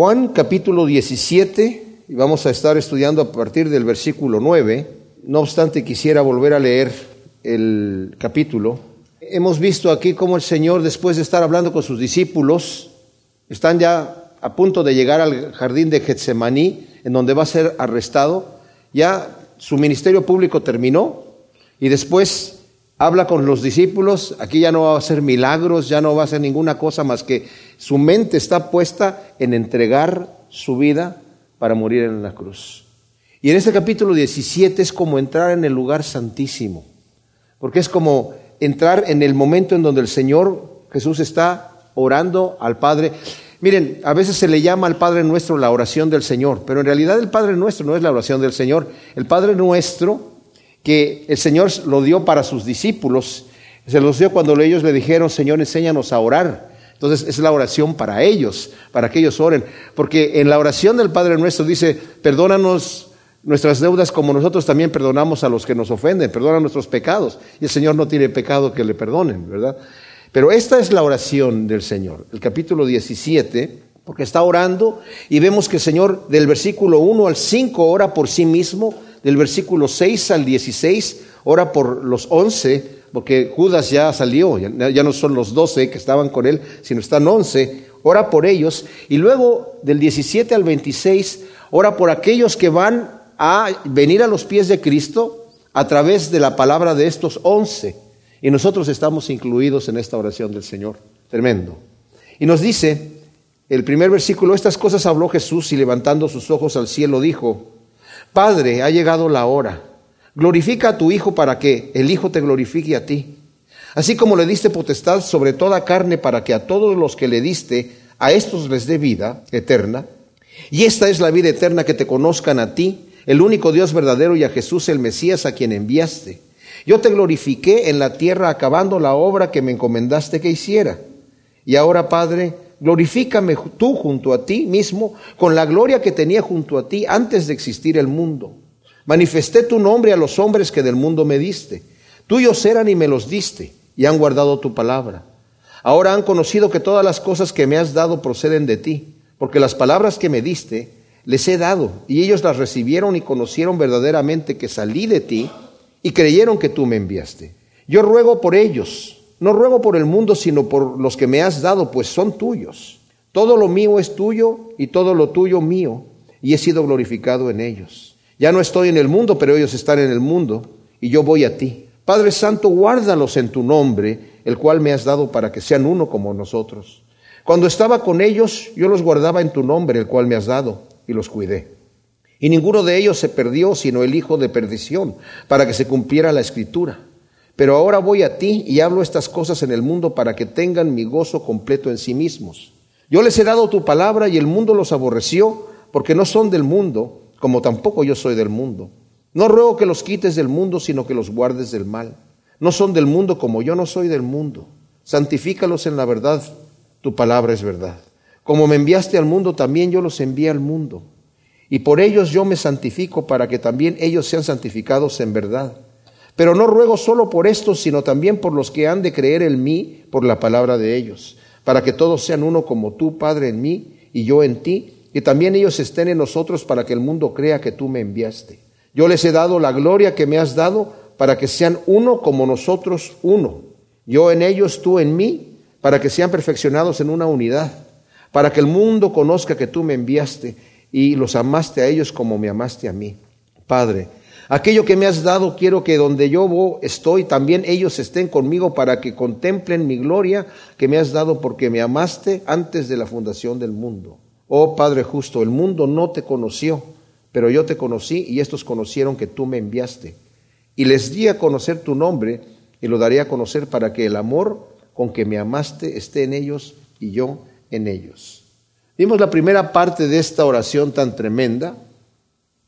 Juan capítulo 17, y vamos a estar estudiando a partir del versículo 9. No obstante, quisiera volver a leer el capítulo. Hemos visto aquí cómo el Señor, después de estar hablando con sus discípulos, están ya a punto de llegar al jardín de Getsemaní, en donde va a ser arrestado. Ya su ministerio público terminó y después habla con los discípulos, aquí ya no va a hacer milagros, ya no va a hacer ninguna cosa más que su mente está puesta en entregar su vida para morir en la cruz. Y en este capítulo 17 es como entrar en el lugar santísimo, porque es como entrar en el momento en donde el Señor Jesús está orando al Padre. Miren, a veces se le llama al Padre nuestro la oración del Señor, pero en realidad el Padre nuestro no es la oración del Señor. El Padre nuestro que el Señor lo dio para sus discípulos. Se los dio cuando ellos le dijeron, Señor, enséñanos a orar. Entonces es la oración para ellos, para que ellos oren. Porque en la oración del Padre nuestro dice, perdónanos nuestras deudas como nosotros también perdonamos a los que nos ofenden, perdona nuestros pecados. Y el Señor no tiene pecado que le perdonen, ¿verdad? Pero esta es la oración del Señor, el capítulo 17, porque está orando y vemos que el Señor del versículo 1 al 5 ora por sí mismo del versículo 6 al 16, ora por los 11, porque Judas ya salió, ya, no son los 12 que estaban con él, sino están 11, ora por ellos, y luego del 17 al 26, ora por aquellos que van a venir a los pies de Cristo a través de la palabra de estos 11. Y nosotros estamos incluidos en esta oración del Señor. Tremendo. Y nos dice, el primer versículo, estas cosas habló Jesús y levantando sus ojos al cielo dijo, Padre, ha llegado la hora. Glorifica a tu Hijo para que el Hijo te glorifique a ti. Así como le diste potestad sobre toda carne para que a todos los que le diste, a estos les dé vida eterna. Y esta es la vida eterna que te conozcan a ti, el único Dios verdadero y a Jesús el Mesías a quien enviaste. Yo te glorifiqué en la tierra acabando la obra que me encomendaste que hiciera. Y ahora, Padre, Glorifícame tú junto a ti mismo con la gloria que tenía junto a ti antes de existir el mundo. Manifesté tu nombre a los hombres que del mundo me diste. Tuyos eran y me los diste, y han guardado tu palabra. Ahora han conocido que todas las cosas que me has dado proceden de ti, porque las palabras que me diste les he dado, y ellos las recibieron y conocieron verdaderamente que salí de ti, y creyeron que tú me enviaste. Yo ruego por ellos no ruego por el mundo, sino por los que me has dado, pues son tuyos. Todo lo mío es tuyo y todo lo tuyo mío, y he sido glorificado en ellos. Ya no estoy en el mundo, pero ellos están en el mundo, y yo voy a ti. Padre Santo, guárdalos en tu nombre, el cual me has dado para que sean uno como nosotros. Cuando estaba con ellos, yo los guardaba en tu nombre, el cual me has dado, y los cuidé. Y ninguno de ellos se perdió, sino el hijo de perdición, para que se cumpliera la escritura. Pero ahora voy a ti y hablo estas cosas en el mundo para que tengan mi gozo completo en sí mismos. Yo les he dado tu palabra y el mundo los aborreció porque no son del mundo, como tampoco yo soy del mundo. No ruego que los quites del mundo, sino que los guardes del mal. No son del mundo como yo no soy del mundo. Santifícalos en la verdad, tu palabra es verdad. Como me enviaste al mundo, también yo los envié al mundo. Y por ellos yo me santifico para que también ellos sean santificados en verdad. Pero no ruego solo por estos, sino también por los que han de creer en mí por la palabra de ellos, para que todos sean uno como tú, Padre, en mí y yo en ti, y también ellos estén en nosotros para que el mundo crea que tú me enviaste. Yo les he dado la gloria que me has dado para que sean uno como nosotros uno. Yo en ellos, tú en mí, para que sean perfeccionados en una unidad, para que el mundo conozca que tú me enviaste y los amaste a ellos como me amaste a mí. Padre, Aquello que me has dado, quiero que donde yo estoy, también ellos estén conmigo para que contemplen mi gloria que me has dado porque me amaste antes de la fundación del mundo. Oh Padre justo, el mundo no te conoció, pero yo te conocí y estos conocieron que tú me enviaste. Y les di a conocer tu nombre y lo daré a conocer para que el amor con que me amaste esté en ellos y yo en ellos. Vimos la primera parte de esta oración tan tremenda.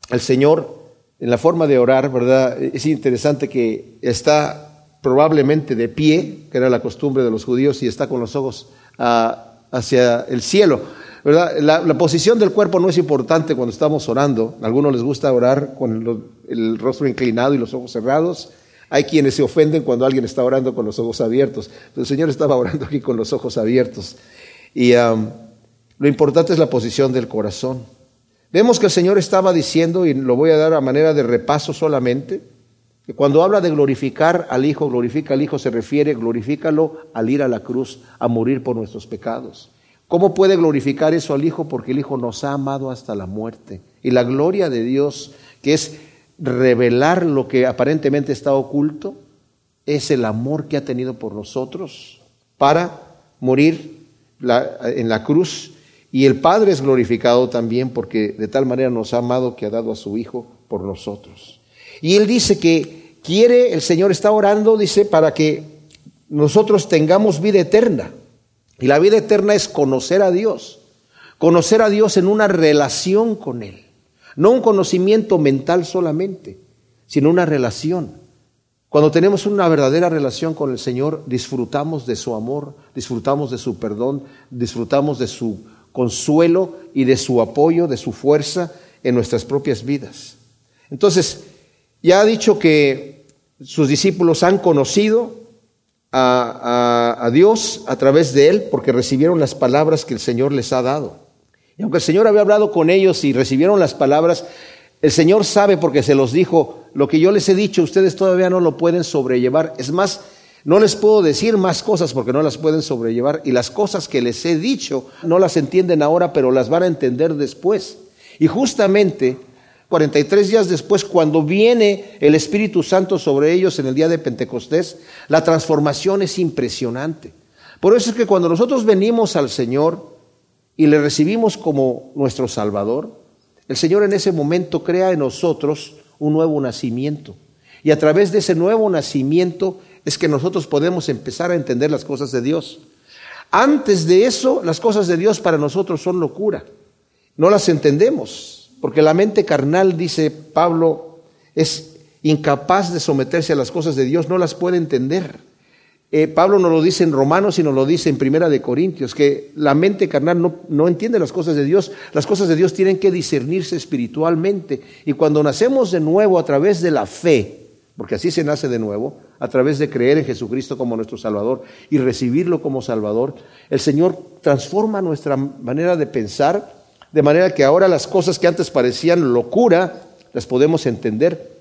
El Señor en la forma de orar, ¿verdad? Es interesante que está probablemente de pie, que era la costumbre de los judíos, y está con los ojos ah, hacia el cielo. ¿verdad? La, posición del cuerpo no es importante cuando estamos orando. A algunos les gusta orar con el, rostro inclinado y los ojos cerrados. Hay quienes se ofenden cuando alguien está orando con los ojos abiertos. Pero el Señor estaba orando aquí con los ojos abiertos. Y Lo importante es la posición del corazón. Vemos que el Señor estaba diciendo, y lo voy a dar a manera de repaso solamente, que cuando habla de glorificar al Hijo, glorifica al Hijo, se refiere, glorifícalo al ir a la cruz, a morir por nuestros pecados. ¿Cómo puede glorificar eso al Hijo? Porque el Hijo nos ha amado hasta la muerte. Y la gloria de Dios, que es revelar lo que aparentemente está oculto, es el amor que ha tenido por nosotros para morir en la cruz. Y el Padre es glorificado también porque de tal manera nos ha amado que ha dado a su Hijo por nosotros. Y Él dice que quiere, el Señor está orando, dice, para que nosotros tengamos vida eterna. Y la vida eterna es conocer a Dios, conocer a Dios en una relación con Él. No un conocimiento mental solamente, sino una relación. Cuando tenemos una verdadera relación con el Señor, disfrutamos de su amor, disfrutamos de su perdón, disfrutamos de su consuelo y de su apoyo, de su fuerza en nuestras propias vidas. Entonces, ya ha dicho que sus discípulos han conocido a, Dios a través de Él porque recibieron las palabras que el Señor les ha dado. Y aunque el Señor había hablado con ellos y recibieron las palabras, el Señor sabe porque se los dijo, lo que yo les he dicho, ustedes todavía no lo pueden sobrellevar. Es más, no les puedo decir más cosas porque no las pueden sobrellevar y las cosas que les he dicho no las entienden ahora, pero las van a entender después. Y justamente 43 días después, cuando viene el Espíritu Santo sobre ellos en el día de Pentecostés, la transformación es impresionante. Por eso es que cuando nosotros venimos al Señor y le recibimos como nuestro Salvador, el Señor en ese momento crea en nosotros un nuevo nacimiento. Y a través de ese nuevo nacimiento es que nosotros podemos empezar a entender las cosas de Dios. Antes de eso, las cosas de Dios para nosotros son locura. No las entendemos, porque la mente carnal, dice Pablo, es incapaz de someterse a las cosas de Dios, no las puede entender. Eh, Pablo no lo dice en Romanos, sino lo dice en Primera de Corintios, que la mente carnal no, no entiende las cosas de Dios. Las cosas de Dios tienen que discernirse espiritualmente. Y cuando nacemos de nuevo a través de la fe, porque así se nace de nuevo, a través de creer en Jesucristo como nuestro Salvador y recibirlo como Salvador, el Señor transforma nuestra manera de pensar, de manera que ahora las cosas que antes parecían locura, las podemos entender.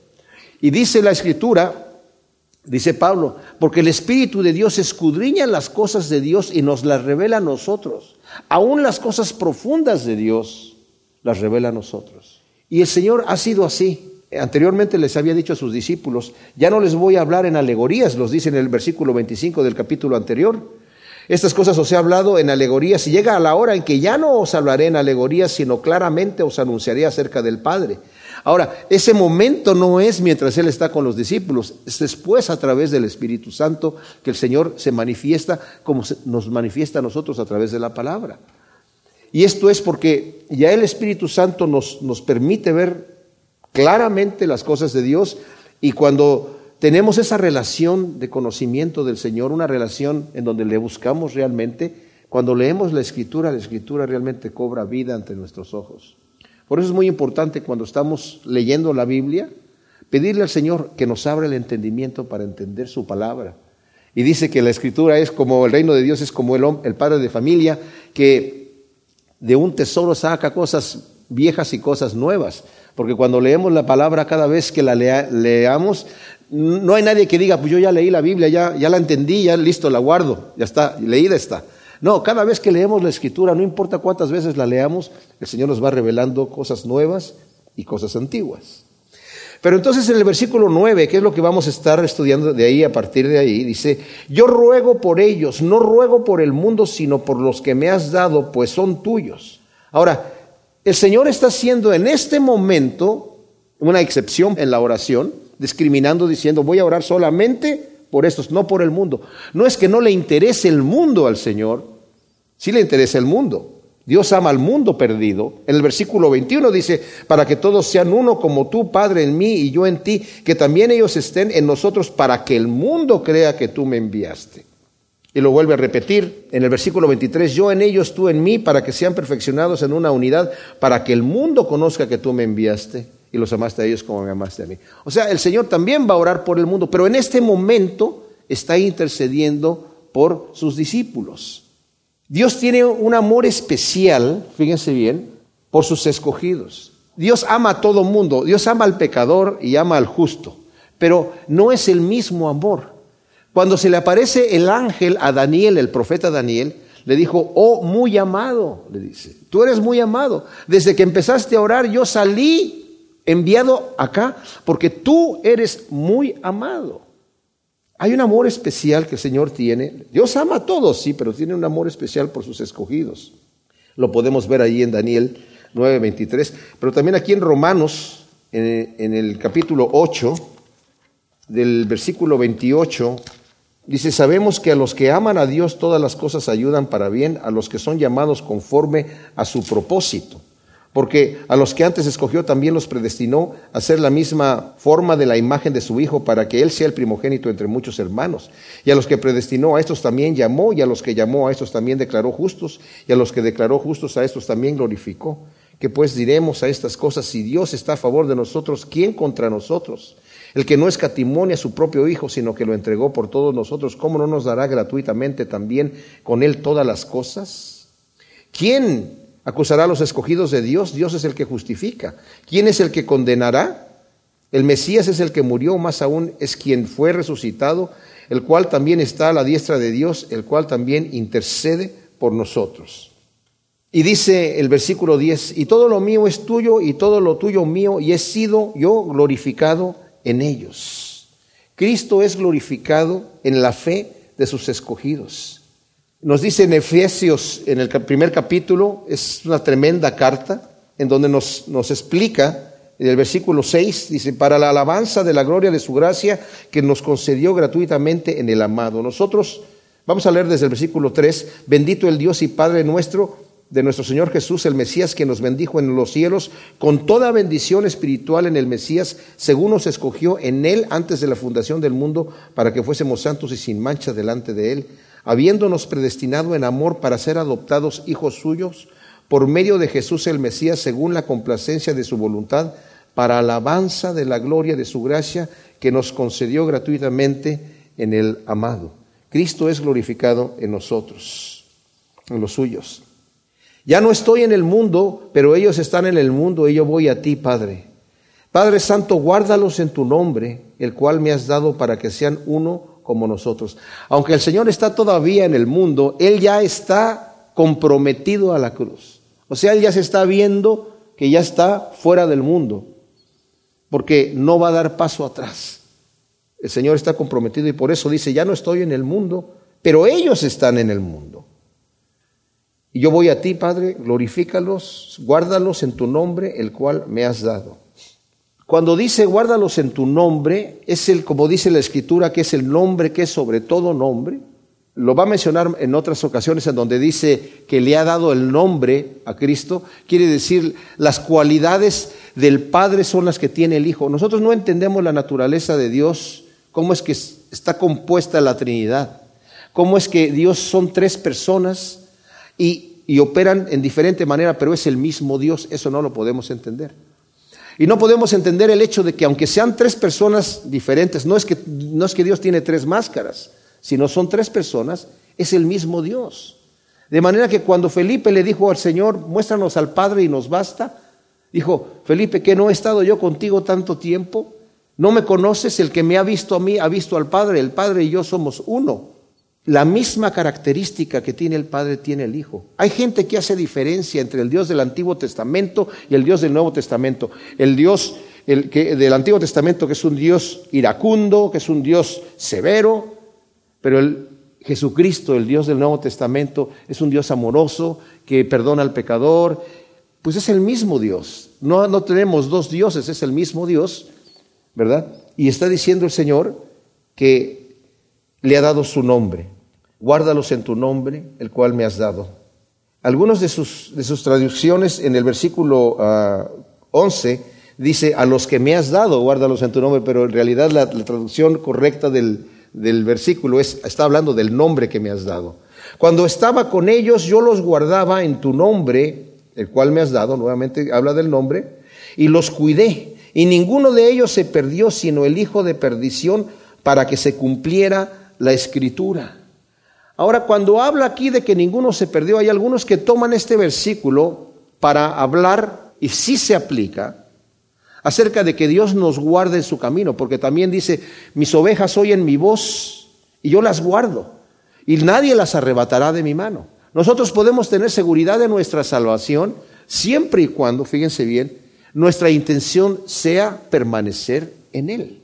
Y dice la Escritura, Dice Pablo, porque el Espíritu de Dios escudriña las cosas de Dios y nos las revela a nosotros. Aún las cosas profundas de Dios las revela a nosotros. Y el Señor ha sido así. Anteriormente les había dicho a sus discípulos, ya no les voy a hablar en alegorías, los dice en el versículo 25 del capítulo anterior. Estas cosas os he hablado en alegorías y llega a la hora en que ya no os hablaré en alegorías, sino claramente os anunciaré acerca del Padre. Ahora, ese momento no es mientras Él está con los discípulos, es después a través del Espíritu Santo que el Señor se manifiesta como nos manifiesta a nosotros a través de la palabra. Y esto es porque ya el Espíritu Santo nos, nos permite ver claramente las cosas de Dios y cuando tenemos esa relación de conocimiento del Señor, una relación en donde le buscamos realmente, cuando leemos la Escritura, la Escritura realmente cobra vida ante nuestros ojos. Por eso es muy importante cuando estamos leyendo la Biblia, pedirle al Señor que nos abra el entendimiento para entender su palabra. Y dice que la escritura es como el reino de Dios, es como el, el padre de familia que de un tesoro saca cosas viejas y cosas nuevas. Porque cuando leemos la palabra, cada vez que la leamos, no hay nadie que diga, pues yo ya leí la Biblia, ya, ya la entendí, ya listo, la guardo, ya está, leída está. No, cada vez que leemos la escritura, no importa cuántas veces la leamos, el Señor nos va revelando cosas nuevas y cosas antiguas. Pero entonces en el versículo 9, que es lo que vamos a estar estudiando de ahí, a partir de ahí, dice, yo ruego por ellos, no ruego por el mundo, sino por los que me has dado, pues son tuyos. Ahora, el Señor está haciendo en este momento una excepción en la oración, discriminando, diciendo, voy a orar solamente por estos, no por el mundo. No es que no le interese el mundo al Señor, Sí le interesa el mundo. Dios ama al mundo perdido. En el versículo 21 dice, para que todos sean uno como tú, Padre, en mí y yo en ti, que también ellos estén en nosotros para que el mundo crea que tú me enviaste. Y lo vuelve a repetir en el versículo 23, yo en ellos, tú en mí, para que sean perfeccionados en una unidad, para que el mundo conozca que tú me enviaste y los amaste a ellos como me amaste a mí. O sea, el Señor también va a orar por el mundo, pero en este momento está intercediendo por sus discípulos. Dios tiene un amor especial, fíjense bien, por sus escogidos. Dios ama a todo mundo, Dios ama al pecador y ama al justo, pero no es el mismo amor. Cuando se le aparece el ángel a Daniel, el profeta Daniel, le dijo, oh, muy amado, le dice, tú eres muy amado. Desde que empezaste a orar, yo salí enviado acá porque tú eres muy amado. Hay un amor especial que el Señor tiene. Dios ama a todos, sí, pero tiene un amor especial por sus escogidos. Lo podemos ver ahí en Daniel 9:23, pero también aquí en Romanos, en, el capítulo 8, del versículo 28, Dice, sabemos que a los que aman a Dios todas las cosas ayudan para bien, a los que son llamados conforme a su propósito. Porque a los que antes escogió también los predestinó a ser la misma forma de la imagen de su Hijo para que Él sea el primogénito entre muchos hermanos. Y a los que predestinó a estos también llamó, y a los que llamó a estos también declaró justos, y a los que declaró justos a estos también glorificó. Que pues diremos a estas cosas, si Dios está a favor de nosotros, ¿quién contra nosotros? El que no escatimone a su propio Hijo, sino que lo entregó por todos nosotros, ¿cómo no nos dará gratuitamente también con Él todas las cosas? ¿Quién acusará a los escogidos de Dios? Dios es el que justifica. ¿Quién es el que condenará? El Mesías es el que murió, más aún es quien fue resucitado, el cual también está a la diestra de Dios, el cual también intercede por nosotros. Y dice el versículo 10, y todo lo mío es tuyo y todo lo tuyo mío, y he sido yo glorificado en ellos. Cristo es glorificado en la fe de sus escogidos. Nos dice en Efesios, en el primer capítulo, es una tremenda carta, en donde nos, nos explica, en el versículo 6, dice, para la alabanza de la gloria de su gracia que nos concedió gratuitamente en el amado. Nosotros, vamos a leer desde el versículo 3, bendito el Dios y Padre nuestro, de nuestro Señor Jesús, el Mesías, que nos bendijo en los cielos con toda bendición espiritual en el Mesías, según nos escogió en Él antes de la fundación del mundo, para que fuésemos santos y sin mancha delante de Él, habiéndonos predestinado en amor para ser adoptados hijos suyos, por medio de Jesús el Mesías, según la complacencia de su voluntad, para alabanza de la gloria de su gracia, que nos concedió gratuitamente en el amado. Cristo es glorificado en nosotros, en los suyos. Ya no estoy en el mundo, pero ellos están en el mundo y yo voy a ti, Padre. Padre Santo, guárdalos en tu nombre, el cual me has dado para que sean uno como nosotros. Aunque el Señor está todavía en el mundo, Él ya está comprometido a la cruz. O sea, Él ya se está viendo que ya está fuera del mundo, porque no va a dar paso atrás. El Señor está comprometido y por eso dice, ya no estoy en el mundo, pero ellos están en el mundo. Y yo voy a ti, Padre, glorifícalos, guárdalos en tu nombre, el cual me has dado. Cuando dice guárdalos en tu nombre, es el, como dice la Escritura, que es el nombre que es sobre todo nombre. Lo va a mencionar en otras ocasiones en donde dice que le ha dado el nombre a Cristo. Quiere decir, las cualidades del Padre son las que tiene el Hijo. Nosotros no entendemos la naturaleza de Dios, cómo es que está compuesta la Trinidad, cómo es que Dios son tres personas y, operan en diferente manera, pero es el mismo Dios, eso no lo podemos entender. Y no podemos entender el hecho de que aunque sean tres personas diferentes, no es que, no es que Dios tiene tres máscaras, sino son tres personas, es el mismo Dios. De manera que cuando Felipe le dijo al Señor, muéstranos al Padre y nos basta, dijo, Felipe, que no he estado yo contigo tanto tiempo, no me conoces, el que me ha visto a mí ha visto al Padre, el Padre y yo somos uno. La misma característica que tiene el Padre tiene el Hijo. Hay gente que hace diferencia entre el Dios del Antiguo Testamento y el Dios del Nuevo Testamento. El Dios del Antiguo Testamento que es un Dios iracundo, que es un Dios severo, pero el Jesucristo, el Dios del Nuevo Testamento, es un Dios amoroso que perdona al pecador. Pues es el mismo Dios. No, no tenemos dos dioses, es el mismo Dios, ¿verdad? Y está diciendo el Señor que le ha dado su nombre. Guárdalos en tu nombre, el cual me has dado. Algunos de sus, de sus traducciones en el versículo 11 ah, dice, a los que me has dado, guárdalos en tu nombre, pero en realidad la, traducción correcta del, del versículo es, está hablando del nombre que me has dado. Cuando estaba con ellos, yo los guardaba en tu nombre, el cual me has dado, nuevamente habla del nombre, y los cuidé. Y ninguno de ellos se perdió, sino el hijo de perdición, para que se cumpliera la escritura. Ahora, cuando habla aquí de que ninguno se perdió, hay algunos que toman este versículo para hablar, y sí se aplica, acerca de que Dios nos guarde en su camino, porque también dice, mis ovejas oyen mi voz y yo las guardo, y nadie las arrebatará de mi mano. Nosotros podemos tener seguridad de nuestra salvación siempre y cuando, fíjense bien, nuestra intención sea permanecer en Él.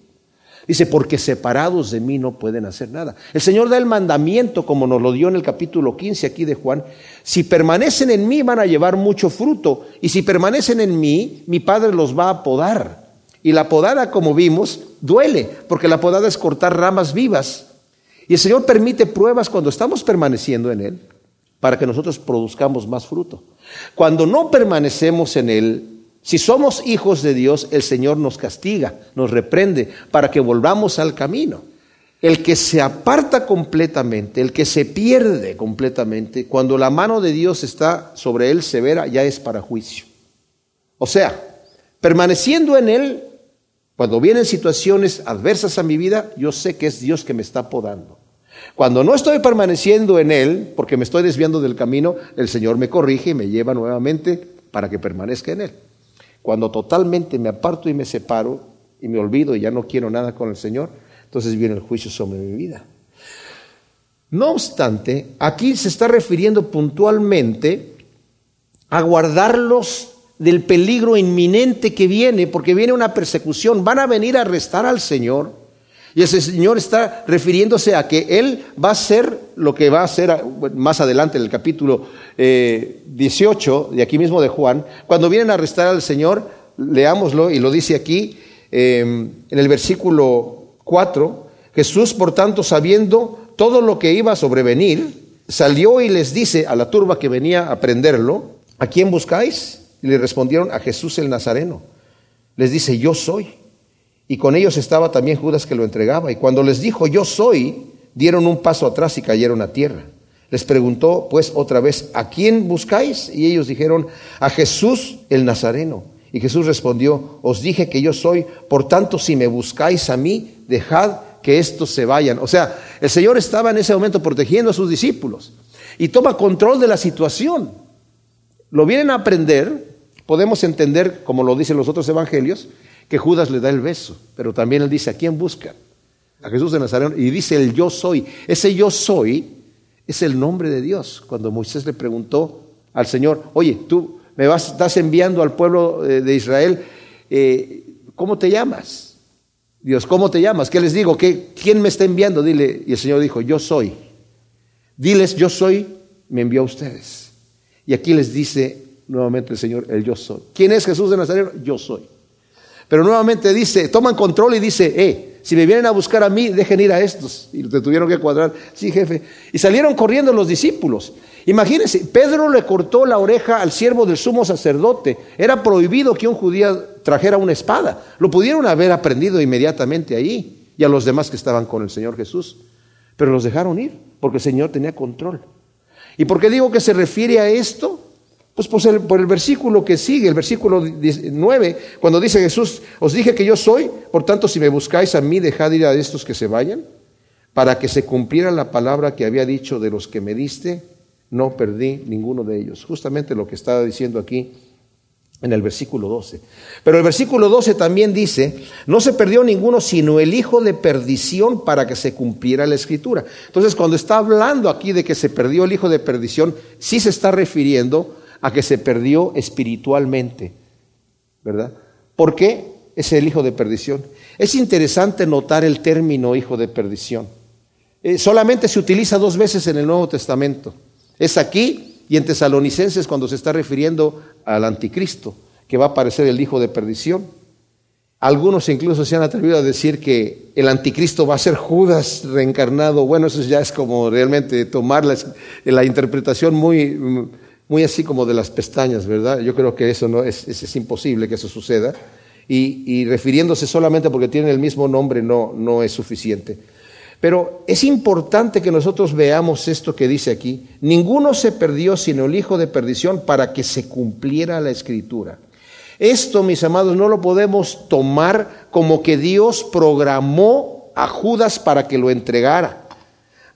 Dice, porque separados de mí no pueden hacer nada. El Señor da el mandamiento, como nos lo dio en el capítulo 15 aquí de Juan, si permanecen en mí van a llevar mucho fruto, y si permanecen en mí, mi Padre los va a podar. Y la podada, como vimos, duele, porque la podada es cortar ramas vivas. Y el Señor permite pruebas cuando estamos permaneciendo en Él, para que nosotros produzcamos más fruto. Cuando no permanecemos en Él, si somos hijos de Dios, el Señor nos castiga, nos reprende para que volvamos al camino. El que se aparta completamente, el que se pierde completamente, cuando la mano de Dios está sobre él severa, ya es para juicio. O sea, permaneciendo en él, cuando vienen situaciones adversas a mi vida, yo sé que es Dios que me está podando. Cuando no estoy permaneciendo en él, porque me estoy desviando del camino, el Señor me corrige y me lleva nuevamente para que permanezca en él. Cuando totalmente me aparto y me separo y me olvido y ya no quiero nada con el Señor, entonces viene el juicio sobre mi vida. No obstante, aquí se está refiriendo puntualmente a guardarlos del peligro inminente que viene, porque viene una persecución, van a venir a arrestar al Señor. Y ese Señor está refiriéndose a que Él va a ser lo que va a hacer más adelante en el capítulo 18 eh, de aquí mismo de Juan. Cuando vienen a arrestar al Señor, leámoslo y lo dice aquí em, en el versículo 4. Jesús, por tanto, sabiendo todo lo que iba a sobrevenir, salió y les dice a la turba que venía a prenderlo, ¿a quién buscáis? Y le respondieron a Jesús el Nazareno. Les dice, yo soy. Y con ellos estaba también Judas que lo entregaba. Y cuando les dijo, yo soy, dieron un paso atrás y cayeron a tierra. Les preguntó pues otra vez, ¿a quién buscáis? Y ellos dijeron, a Jesús el Nazareno. Y Jesús respondió, os dije que yo soy, por tanto si me buscáis a mí, dejad que estos se vayan. O sea, el Señor estaba en ese momento protegiendo a sus discípulos y toma control de la situación. Lo vienen a aprender, podemos entender, como lo dicen los otros evangelios, que Judas le da el beso, pero también él dice, ¿a quién busca? A Jesús de Nazaret. Y dice el yo soy. Ese yo soy es el nombre de Dios. Cuando Moisés le preguntó al Señor, oye, tú me vas, estás enviando al pueblo eh, de Israel, eh, ¿cómo te llamas? Dios, ¿cómo te llamas? ¿Qué les digo? ¿Qué, ¿Quién me está enviando? Dile, y el Señor dijo, yo soy. Diles, yo soy, me envió a ustedes. Y aquí les dice nuevamente el Señor, el yo soy. ¿Quién es Jesús de Nazaret? Yo soy. Pero nuevamente dice, toman control y dice, eh, si me vienen a buscar a mí, dejen ir a estos. Y te tuvieron que cuadrar. Sí, jefe. Y salieron corriendo los discípulos. Imagínense, Pedro le cortó la oreja al siervo del sumo sacerdote. Era prohibido que un judío trajera una espada. Lo pudieron haber aprendido inmediatamente ahí y a los demás que estaban con el Señor Jesús. Pero los dejaron ir porque el Señor tenía control. ¿Y por qué digo que se refiere a esto? Pues por el, versículo que sigue, el versículo 9, cuando dice Jesús, os dije que yo soy, por tanto si me buscáis a mí, dejad ir a estos que se vayan, para que se cumpliera la palabra que había dicho de los que me diste, no perdí ninguno de ellos. Justamente lo que estaba diciendo aquí en el versículo 12. Pero el versículo 12 también dice, no se perdió ninguno sino el hijo de perdición para que se cumpliera la escritura. Entonces cuando está hablando aquí de que se perdió el hijo de perdición, sí se está refiriendo a que se perdió espiritualmente, ¿verdad? ¿Por qué es el hijo de perdición? Es interesante notar el término hijo de perdición. Eh, solamente se utiliza dos veces en el Nuevo Testamento. Es aquí y en Tesalonicenses cuando se está refiriendo al anticristo, que va a aparecer el hijo de perdición. Algunos incluso se han atrevido a decir que el anticristo va a ser Judas reencarnado. Bueno, eso ya es como realmente tomar la, la interpretación muy muy así como de las pestañas, ¿verdad? Yo creo que eso no es, es, imposible que eso suceda. Y, y, refiriéndose solamente porque tienen el mismo nombre no, no es suficiente. Pero es importante que nosotros veamos esto que dice aquí. Ninguno se perdió sino el hijo de perdición para que se cumpliera la escritura. Esto, mis amados, no lo podemos tomar como que Dios programó a Judas para que lo entregara.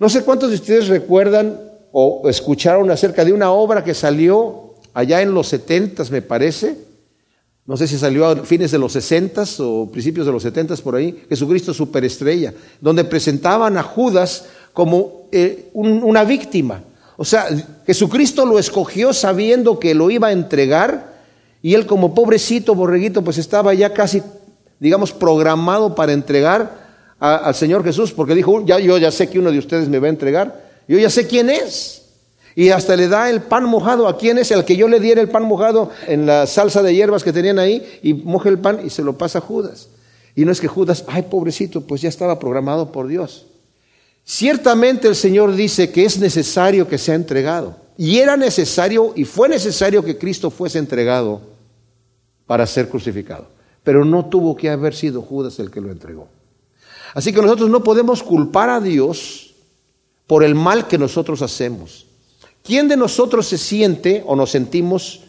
No sé cuántos de ustedes recuerdan o escucharon acerca de una obra que salió allá en los setentas, me parece. No sé si salió a fines de los sesentas o principios de los setentas por ahí, Jesucristo Superestrella, donde presentaban a Judas como eh, una víctima. O sea, Jesucristo lo escogió sabiendo que lo iba a entregar y él como pobrecito borreguito pues estaba ya casi, digamos, programado para entregar al Señor Jesús, porque dijo, ya yo ya sé que uno de ustedes me va a entregar, yo ya sé quién es. Y hasta le da el pan mojado. ¿A quién es? El que yo le diera el pan mojado en la salsa de hierbas que tenían ahí y moja el pan y se lo pasa a Judas. Y no es que Judas, ay pobrecito, pues ya estaba programado por Dios. Ciertamente el Señor dice que es necesario que sea entregado. Y era necesario y fue necesario que Cristo fuese entregado para ser crucificado. Pero no tuvo que haber sido Judas el que lo entregó. Así que nosotros no podemos culpar a Dios por el mal que nosotros hacemos. ¿Quién de nosotros se siente o nos sentimos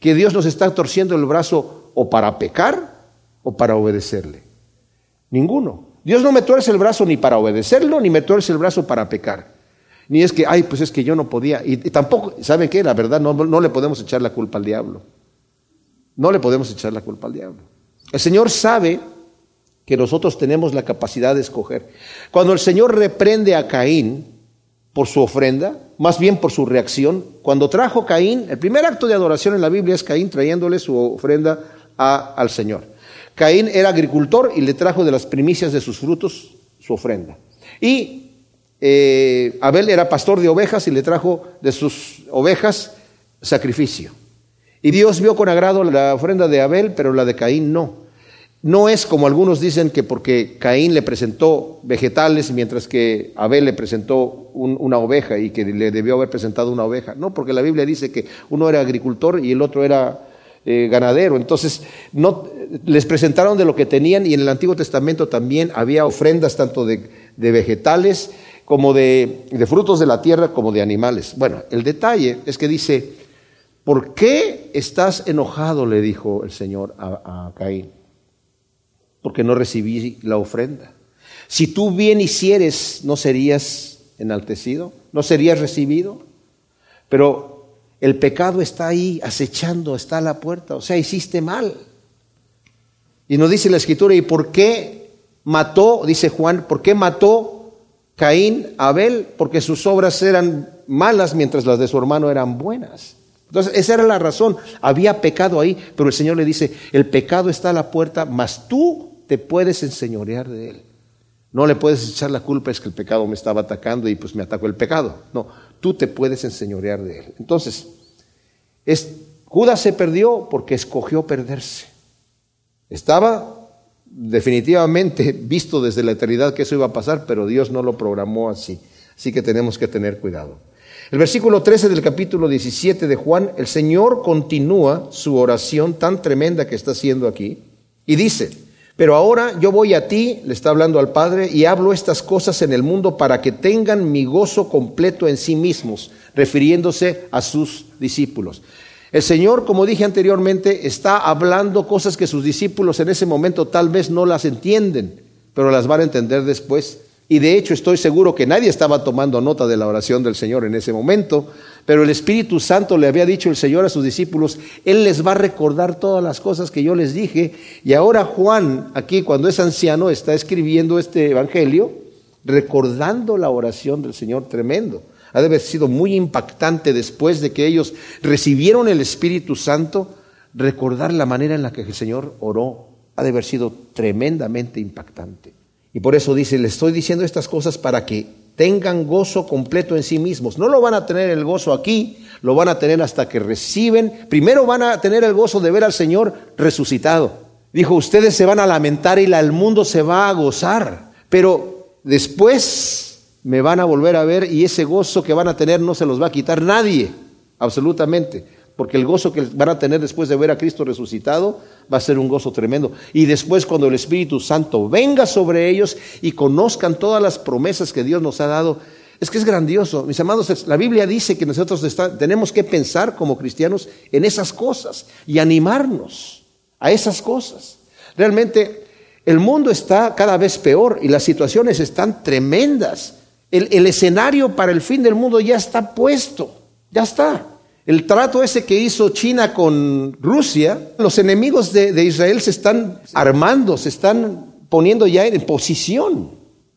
que Dios nos está torciendo el brazo o para pecar o para obedecerle? Ninguno. Dios no me tuerce el brazo ni para obedecerlo, ni me tuerce el brazo para pecar. Ni es que, ay, pues es que yo no podía. Y, tampoco, ¿saben qué? La verdad, no, no le podemos echar la culpa al diablo. No le podemos echar la culpa al diablo. El Señor sabe que nosotros tenemos la capacidad de escoger. Cuando el Señor reprende a Caín por su ofrenda, más bien por su reacción, cuando trajo Caín, el primer acto de adoración en la Biblia es Caín trayéndole su ofrenda al Señor. Caín era agricultor y le trajo de las primicias de sus frutos su ofrenda. Y eh, Abel era pastor de ovejas y le trajo de sus ovejas sacrificio. Y Dios vio con agrado la ofrenda de Abel, pero la de Caín no. No es como algunos dicen que porque Caín le presentó vegetales mientras que Abel le presentó una oveja y que le debió haber presentado una oveja. No, porque la Biblia dice que uno era agricultor y el otro era eh, ganadero. Entonces, no, les presentaron de lo que tenían y en el Antiguo Testamento también había ofrendas tanto de, vegetales como de, frutos de la tierra como de animales. Bueno, el detalle es que dice, ¿por qué estás enojado? le dijo el Señor a Caín porque no recibí la ofrenda. Si tú bien hicieres, ¿no serías enaltecido? ¿No serías recibido? Pero el pecado está ahí acechando, está a la puerta, o sea, hiciste mal. Y nos dice la escritura, ¿y por qué mató, dice Juan, por qué mató Caín a Abel? Porque sus obras eran malas mientras las de su hermano eran buenas. Entonces, esa era la razón. Había pecado ahí, pero el Señor le dice, el pecado está a la puerta, mas tú te puedes enseñorear de él. No le puedes echar la culpa, es que el pecado me estaba atacando y pues me atacó el pecado. No, tú te puedes enseñorear de él. Entonces, es, Judas se perdió porque escogió perderse. Estaba definitivamente visto desde la eternidad que eso iba a pasar, pero Dios no lo programó así. Así que tenemos que tener cuidado. El versículo 13 del capítulo 17 de Juan, el Señor continúa su oración tan tremenda que está haciendo aquí y dice, pero ahora yo voy a ti, le está hablando al Padre, y hablo estas cosas en el mundo para que tengan mi gozo completo en sí mismos, refiriéndose a sus discípulos. El Señor, como dije anteriormente, está hablando cosas que sus discípulos en ese momento tal vez no las entienden, pero las van a entender después. Y de hecho estoy seguro que nadie estaba tomando nota de la oración del Señor en ese momento, pero el Espíritu Santo le había dicho el Señor a sus discípulos, Él les va a recordar todas las cosas que yo les dije. Y ahora Juan, aquí cuando es anciano, está escribiendo este Evangelio, recordando la oración del Señor tremendo. Ha de haber sido muy impactante después de que ellos recibieron el Espíritu Santo, recordar la manera en la que el Señor oró. Ha de haber sido tremendamente impactante. Y por eso dice, le estoy diciendo estas cosas para que tengan gozo completo en sí mismos. No lo van a tener el gozo aquí, lo van a tener hasta que reciben. Primero van a tener el gozo de ver al Señor resucitado. Dijo, ustedes se van a lamentar y el mundo se va a gozar. Pero después me van a volver a ver y ese gozo que van a tener no se los va a quitar nadie, absolutamente porque el gozo que van a tener después de ver a Cristo resucitado va a ser un gozo tremendo. Y después cuando el Espíritu Santo venga sobre ellos y conozcan todas las promesas que Dios nos ha dado, es que es grandioso. Mis amados, la Biblia dice que nosotros tenemos que pensar como cristianos en esas cosas y animarnos a esas cosas. Realmente el mundo está cada vez peor y las situaciones están tremendas. El, escenario para el fin del mundo ya está puesto, ya está. El trato ese que hizo China con Rusia, los enemigos de, Israel se están armando, se están poniendo ya en posición.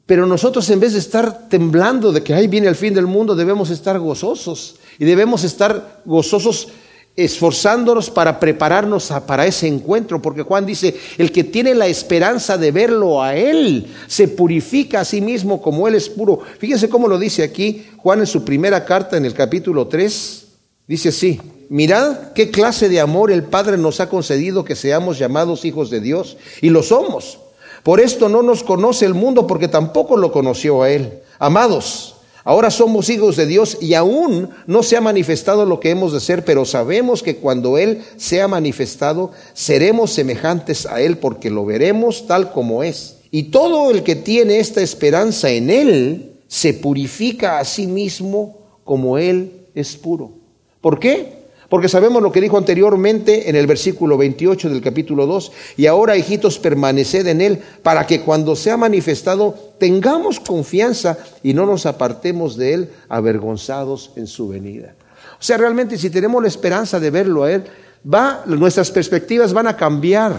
Pero nosotros en vez de estar temblando de que ahí viene el fin del mundo, debemos estar gozosos y debemos estar gozosos esforzándonos para prepararnos para ese encuentro, porque Juan dice, el que tiene la esperanza de verlo a Él, se purifica a sí mismo como Él es puro. Fíjense cómo lo dice aquí Juan en su primera carta en el capítulo 3, Dice así, mirad qué clase de amor el Padre nos ha concedido que seamos llamados hijos de Dios, y lo somos. Por esto no nos conoce el mundo porque tampoco lo conoció a Él. Amados, ahora somos hijos de Dios y aún no se ha manifestado lo que hemos de ser, pero sabemos que cuando Él sea manifestado, seremos semejantes a Él porque lo veremos tal como es. Y todo el que tiene esta esperanza en Él, se purifica a sí mismo como Él es puro. ¿Por qué? Porque sabemos lo que dijo anteriormente en el versículo 28 del capítulo 2, y ahora, hijitos, permaneced en Él, para que cuando sea manifestado tengamos confianza y no nos apartemos de Él avergonzados en su venida. O sea, realmente si tenemos la esperanza de verlo a Él, va, nuestras perspectivas van a cambiar,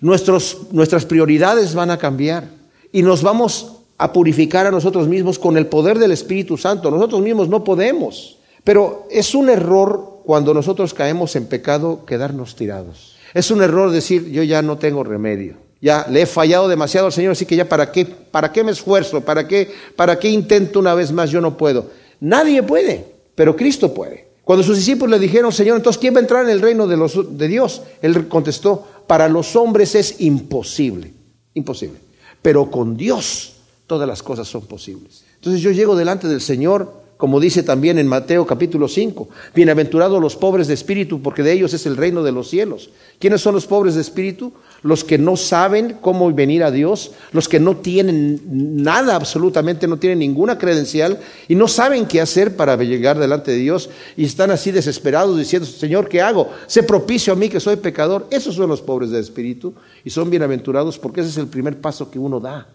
nuestros, nuestras prioridades van a cambiar y nos vamos a purificar a nosotros mismos con el poder del Espíritu Santo. Nosotros mismos no podemos. Pero es un error cuando nosotros caemos en pecado quedarnos tirados. Es un error decir, yo ya no tengo remedio. Ya le he fallado demasiado al Señor, así que ya para qué, para qué me esfuerzo, para qué, para qué intento una vez más, yo no puedo. Nadie puede, pero Cristo puede. Cuando sus discípulos le dijeron, Señor, entonces ¿quién va a entrar en el reino de, los, de Dios? Él contestó, para los hombres es imposible, imposible. Pero con Dios todas las cosas son posibles. Entonces yo llego delante del Señor como dice también en Mateo capítulo 5, bienaventurados los pobres de espíritu, porque de ellos es el reino de los cielos. ¿Quiénes son los pobres de espíritu? Los que no saben cómo venir a Dios, los que no tienen nada, absolutamente no tienen ninguna credencial y no saben qué hacer para llegar delante de Dios y están así desesperados diciendo, Señor, ¿qué hago? Sé propicio a mí que soy pecador. Esos son los pobres de espíritu y son bienaventurados porque ese es el primer paso que uno da.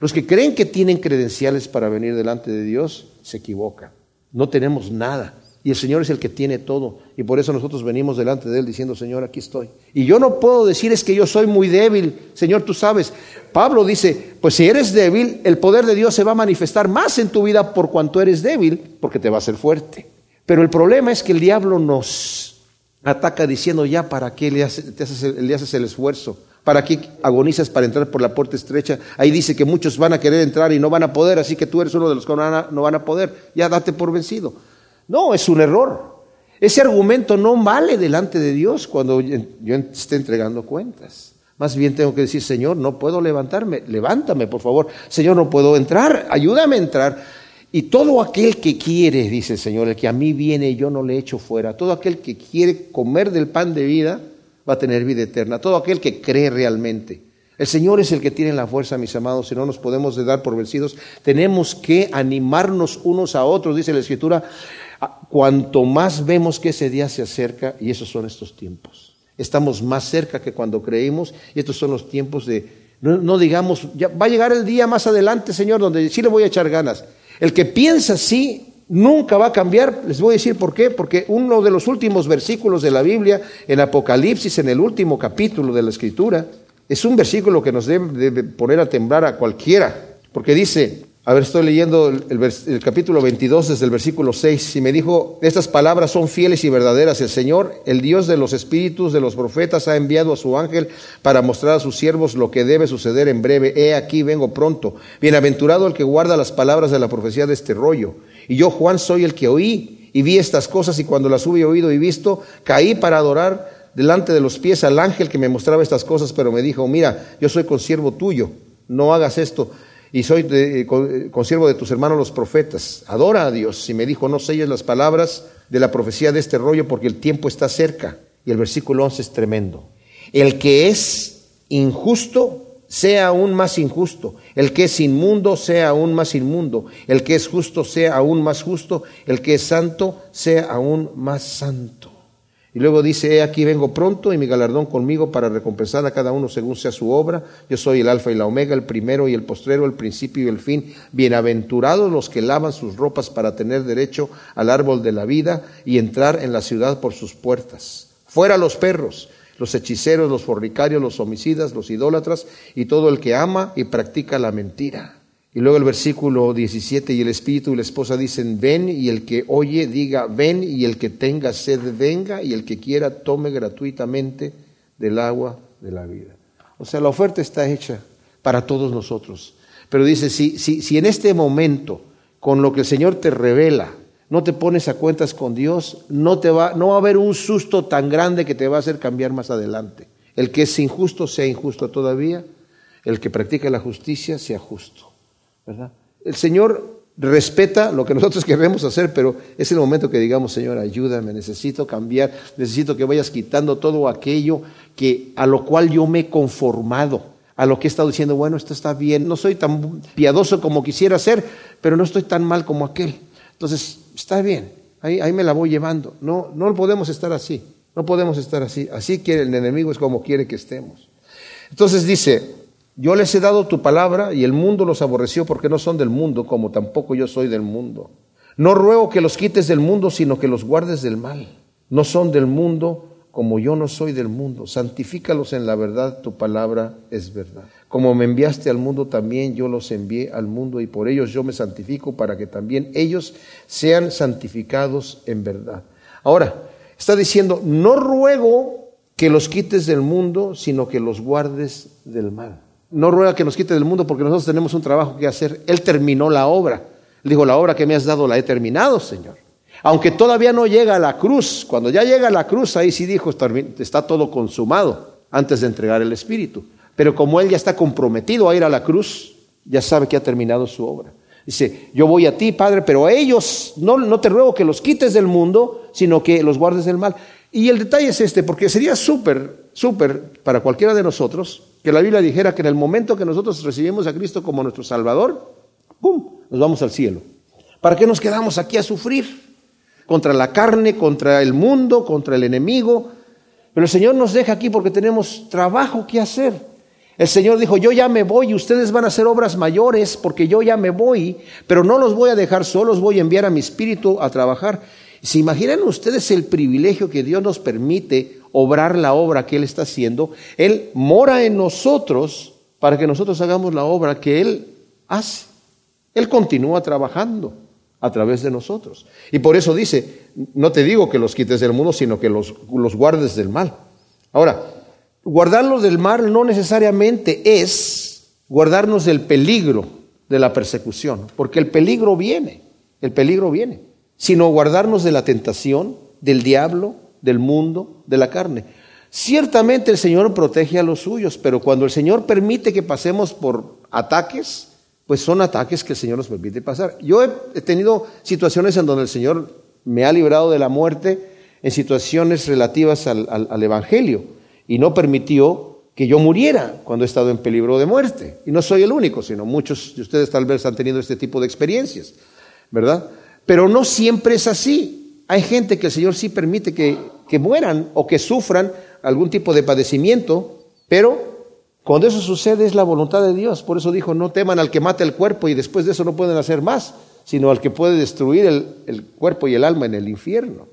Los que creen que tienen credenciales para venir delante de Dios se equivocan. No tenemos nada. Y el Señor es el que tiene todo. Y por eso nosotros venimos delante de Él diciendo, Señor, aquí estoy. Y yo no puedo decir es que yo soy muy débil. Señor, tú sabes. Pablo dice, pues si eres débil, el poder de Dios se va a manifestar más en tu vida por cuanto eres débil, porque te va a hacer fuerte. Pero el problema es que el diablo nos ataca diciendo, ya, ¿para qué le haces, le haces el esfuerzo? ¿Para qué agonizas para entrar por la puerta estrecha? Ahí dice que muchos van a querer entrar y no van a poder, así que tú eres uno de los que no van a, poder. Ya date por vencido. No, es un error. Ese argumento no vale delante de Dios cuando yo esté entregando cuentas. Más bien tengo que decir, Señor, no puedo levantarme, levántame, por favor. Señor, no puedo entrar, ayúdame a entrar. Y todo aquel que quiere, dice el Señor, el que a mí viene, yo no le echo fuera. Todo aquel que quiere comer del pan de vida, va a tener vida eterna. Todo aquel que cree realmente. El Señor es el que tiene la fuerza, mis amados, si no nos podemos dar por vencidos. Tenemos que animarnos unos a otros, dice la Escritura, cuanto más vemos que ese día se acerca, y esos son estos tiempos. Estamos más cerca que cuando creímos, y estos son los tiempos de, no, digamos, ya va a llegar el día más adelante, Señor, donde sí le voy a echar ganas. El que piensa así nunca va a cambiar. Les voy a decir por qué. Porque uno de los últimos versículos de la Biblia, en Apocalipsis, en el último capítulo de la Escritura, es un versículo que nos debe, poner a temblar a cualquiera. Porque dice, a ver, estoy leyendo el, capítulo 22 desde el versículo 6 y me dijo, estas palabras son fieles y verdaderas. El Señor, el Dios de los espíritus de los profetas, ha enviado a su ángel para mostrar a sus siervos lo que debe suceder en breve. He aquí, vengo pronto. Bienaventurado el que guarda las palabras de la profecía de este rollo. Y yo, Juan, soy el que oí y vi estas cosas y cuando las hube oído y visto, caí para adorar delante de los pies al ángel que me mostraba estas cosas, pero me dijo, mira, yo soy consiervo tuyo, no hagas esto. Y soy de, consiervo de tus hermanos los profetas. Adora a Dios. Y me dijo, no selles las palabras de la profecía de este rollo porque el tiempo está cerca. Y el versículo 11 es tremendo. El que es injusto sea aún más injusto, el que es inmundo sea aún más inmundo, el que es justo sea aún más justo, el que es santo sea aún más santo. Y luego dice, he aquí vengo pronto y mi galardón conmigo para recompensar a cada uno según sea su obra. Yo soy el alfa y la omega, el primero y el postrero, el principio y el fin. Bienaventurados los que lavan sus ropas para tener derecho al árbol de la vida y entrar en la ciudad por sus puertas. Fuera los perros, los hechiceros, los fornicarios, los homicidas, los idólatras y todo el que ama y practica la mentira. Y luego el versículo 17, y el espíritu y la esposa dicen, ven, y el que oye diga, ven, y el que tenga sed venga, y el que quiera tome gratuitamente del agua de la vida. O sea, la oferta está hecha para todos nosotros. Pero dice, si, si, si en este momento, con lo que el Señor te revela, no te pones a cuentas con Dios, no, te va, no va a haber un susto tan grande que te va a hacer cambiar más adelante. El que es injusto sea injusto todavía, el que practica la justicia sea justo. El Señor respeta lo que nosotros queremos hacer, pero es el momento que digamos, Señor, ayúdame, necesito cambiar, necesito que vayas quitando todo aquello que a lo cual yo me he conformado, a lo que he estado diciendo, bueno, esto está bien, no soy tan piadoso como quisiera ser, pero no estoy tan mal como aquel. Entonces, está bien, ahí, ahí me la voy llevando. No, no podemos estar así, no podemos estar así. Así quiere el enemigo, es como quiere que estemos. Entonces dice, yo les he dado tu palabra y el mundo los aborreció porque no son del mundo, como tampoco yo soy del mundo. No ruego que los quites del mundo, sino que los guardes del mal. No son del mundo, como yo no soy del mundo. Santifícalos en la verdad, tu palabra es verdad. Como me enviaste al mundo, también yo los envié al mundo y por ellos yo me santifico para que también ellos sean santificados en verdad. Ahora, está diciendo, no ruego que los quites del mundo, sino que los guardes del mal no ruega que nos quite del mundo porque nosotros tenemos un trabajo que hacer. Él terminó la obra. Dijo, la obra que me has dado la he terminado, Señor. Aunque todavía no llega a la cruz, cuando ya llega a la cruz, ahí sí dijo, está todo consumado antes de entregar el Espíritu. Pero como Él ya está comprometido a ir a la cruz, ya sabe que ha terminado su obra. Dice, yo voy a ti, Padre, pero a ellos no, no te ruego que los quites del mundo, sino que los guardes del mal. Y el detalle es este, porque sería súper, súper para cualquiera de nosotros que la Biblia dijera que en el momento que nosotros recibimos a Cristo como nuestro Salvador, ¡pum!, nos vamos al cielo. ¿Para qué nos quedamos aquí a sufrir? Contra la carne, contra el mundo, contra el enemigo. Pero el Señor nos deja aquí porque tenemos trabajo que hacer. El Señor dijo, yo ya me voy y ustedes van a hacer obras mayores porque yo ya me voy, pero no los voy a dejar solos, voy a enviar a mi espíritu a trabajar. ¿Se imaginan ustedes el privilegio que Dios nos permite obrar la obra que Él está haciendo? Él mora en nosotros para que nosotros hagamos la obra que Él hace. Él continúa trabajando a través de nosotros. Y por eso dice, no te digo que los quites del mundo, sino que los, los guardes del mal. Ahora, guardarlos del mal no necesariamente es guardarnos del peligro de la persecución, porque el peligro viene, el peligro viene sino guardarnos de la tentación, del diablo, del mundo, de la carne. Ciertamente el Señor protege a los suyos, pero cuando el Señor permite que pasemos por ataques, pues son ataques que el Señor nos permite pasar. Yo he tenido situaciones en donde el Señor me ha librado de la muerte en situaciones relativas al, al, Evangelio y no permitió que yo muriera cuando he estado en peligro de muerte. Y no soy el único, sino muchos de ustedes tal vez han tenido este tipo de experiencias, ¿verdad? Pero no siempre es así. Hay gente que el Señor sí permite que, mueran o que sufran algún tipo de padecimiento, pero cuando eso sucede es la voluntad de Dios. Por eso dijo, no teman al que mata el cuerpo y después de eso no pueden hacer más, sino al que puede destruir el, el cuerpo y el alma en el infierno.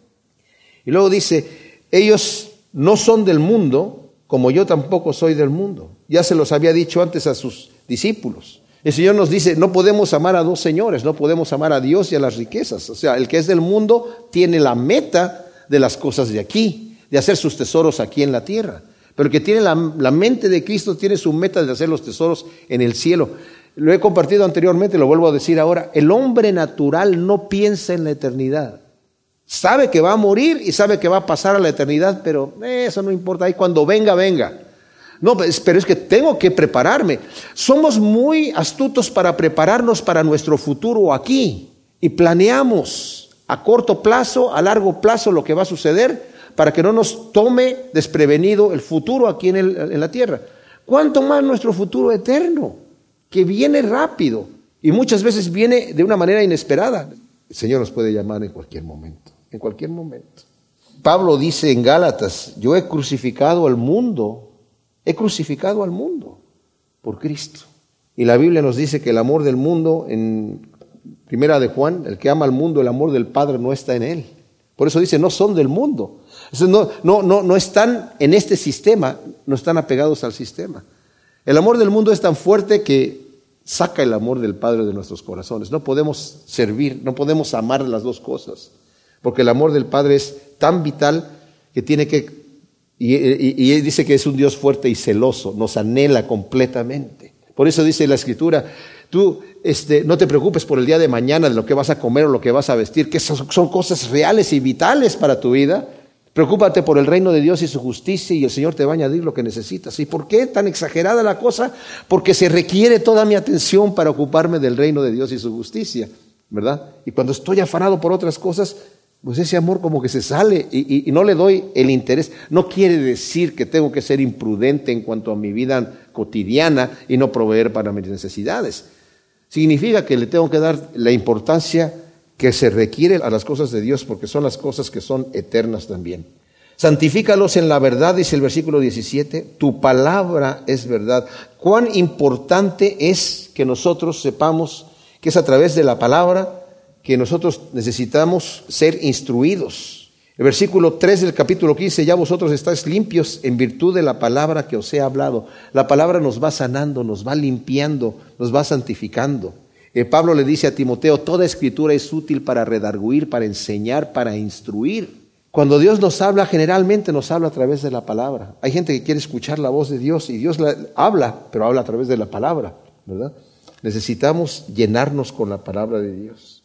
Y luego dice, ellos no son del mundo, como yo tampoco soy del mundo. Ya se los había dicho antes a sus discípulos. El Señor nos dice, no podemos amar a dos señores, no podemos amar a Dios y a las riquezas. O sea, el que es del mundo tiene la meta de las cosas de aquí, de hacer sus tesoros aquí en la tierra. Pero el que tiene la, mente de Cristo tiene su meta de hacer los tesoros en el cielo. Lo he compartido anteriormente, lo vuelvo a decir ahora. El hombre natural no piensa en la eternidad. Sabe que va a morir y sabe que va a pasar a la eternidad, pero eso no importa. Ahí cuando venga, venga. No, pues, pero es que tengo que prepararme. Somos muy astutos para prepararnos para nuestro futuro aquí y planeamos a corto plazo, a largo plazo lo que va a suceder para que no nos tome desprevenido el futuro aquí en, en la tierra. ¿Cuánto más nuestro futuro eterno, que viene rápido y muchas veces viene de una manera inesperada? El Señor nos puede llamar en cualquier momento, en cualquier momento. Pablo dice en Gálatas, yo he crucificado al mundo, he crucificado al mundo por Cristo. Y la Biblia nos dice que el amor del mundo, en primera de Juan, el que ama al mundo, el amor del Padre no está en él. Por eso dice, no son del mundo. No, no, no, no están en este sistema, no están apegados al sistema. El amor del mundo es tan fuerte que saca el amor del Padre de nuestros corazones. No podemos servir, no podemos amar las dos cosas, porque el amor del Padre es tan vital que tiene que, y, y, dice que es un Dios fuerte y celoso, nos anhela completamente. Por eso dice la Escritura, tú este, no te preocupes por el día de mañana, de lo que vas a comer o lo que vas a vestir, que son, son cosas reales y vitales para tu vida. Preocúpate por el reino de Dios y su justicia y el Señor te va a añadir lo que necesitas. ¿Y por qué tan exagerada la cosa? Porque se requiere toda mi atención para ocuparme del reino de Dios y su justicia, ¿verdad? Y cuando estoy afanado por otras cosas, pues ese amor como que se sale y, no le doy el interés. No quiere decir que tengo que ser imprudente en cuanto a mi vida cotidiana y no proveer para mis necesidades. Significa que le tengo que dar la importancia que se requiere a las cosas de Dios porque son las cosas que son eternas también. Santifícalos en la verdad, dice el versículo 17, tu palabra es verdad. Cuán importante es que nosotros sepamos que es a través de la palabra que nosotros necesitamos ser instruidos. El versículo 3 del capítulo 15, ya vosotros estáis limpios en virtud de la palabra que os he hablado. La palabra nos va sanando, nos va limpiando, nos va santificando. Eh, Pablo le dice a Timoteo, toda escritura es útil para redarguir, para enseñar, para instruir. Cuando Dios nos habla, generalmente nos habla a través de la palabra. Hay gente que quiere escuchar la voz de Dios y Dios habla, pero habla a través de la palabra, ¿verdad? Necesitamos llenarnos con la palabra de Dios.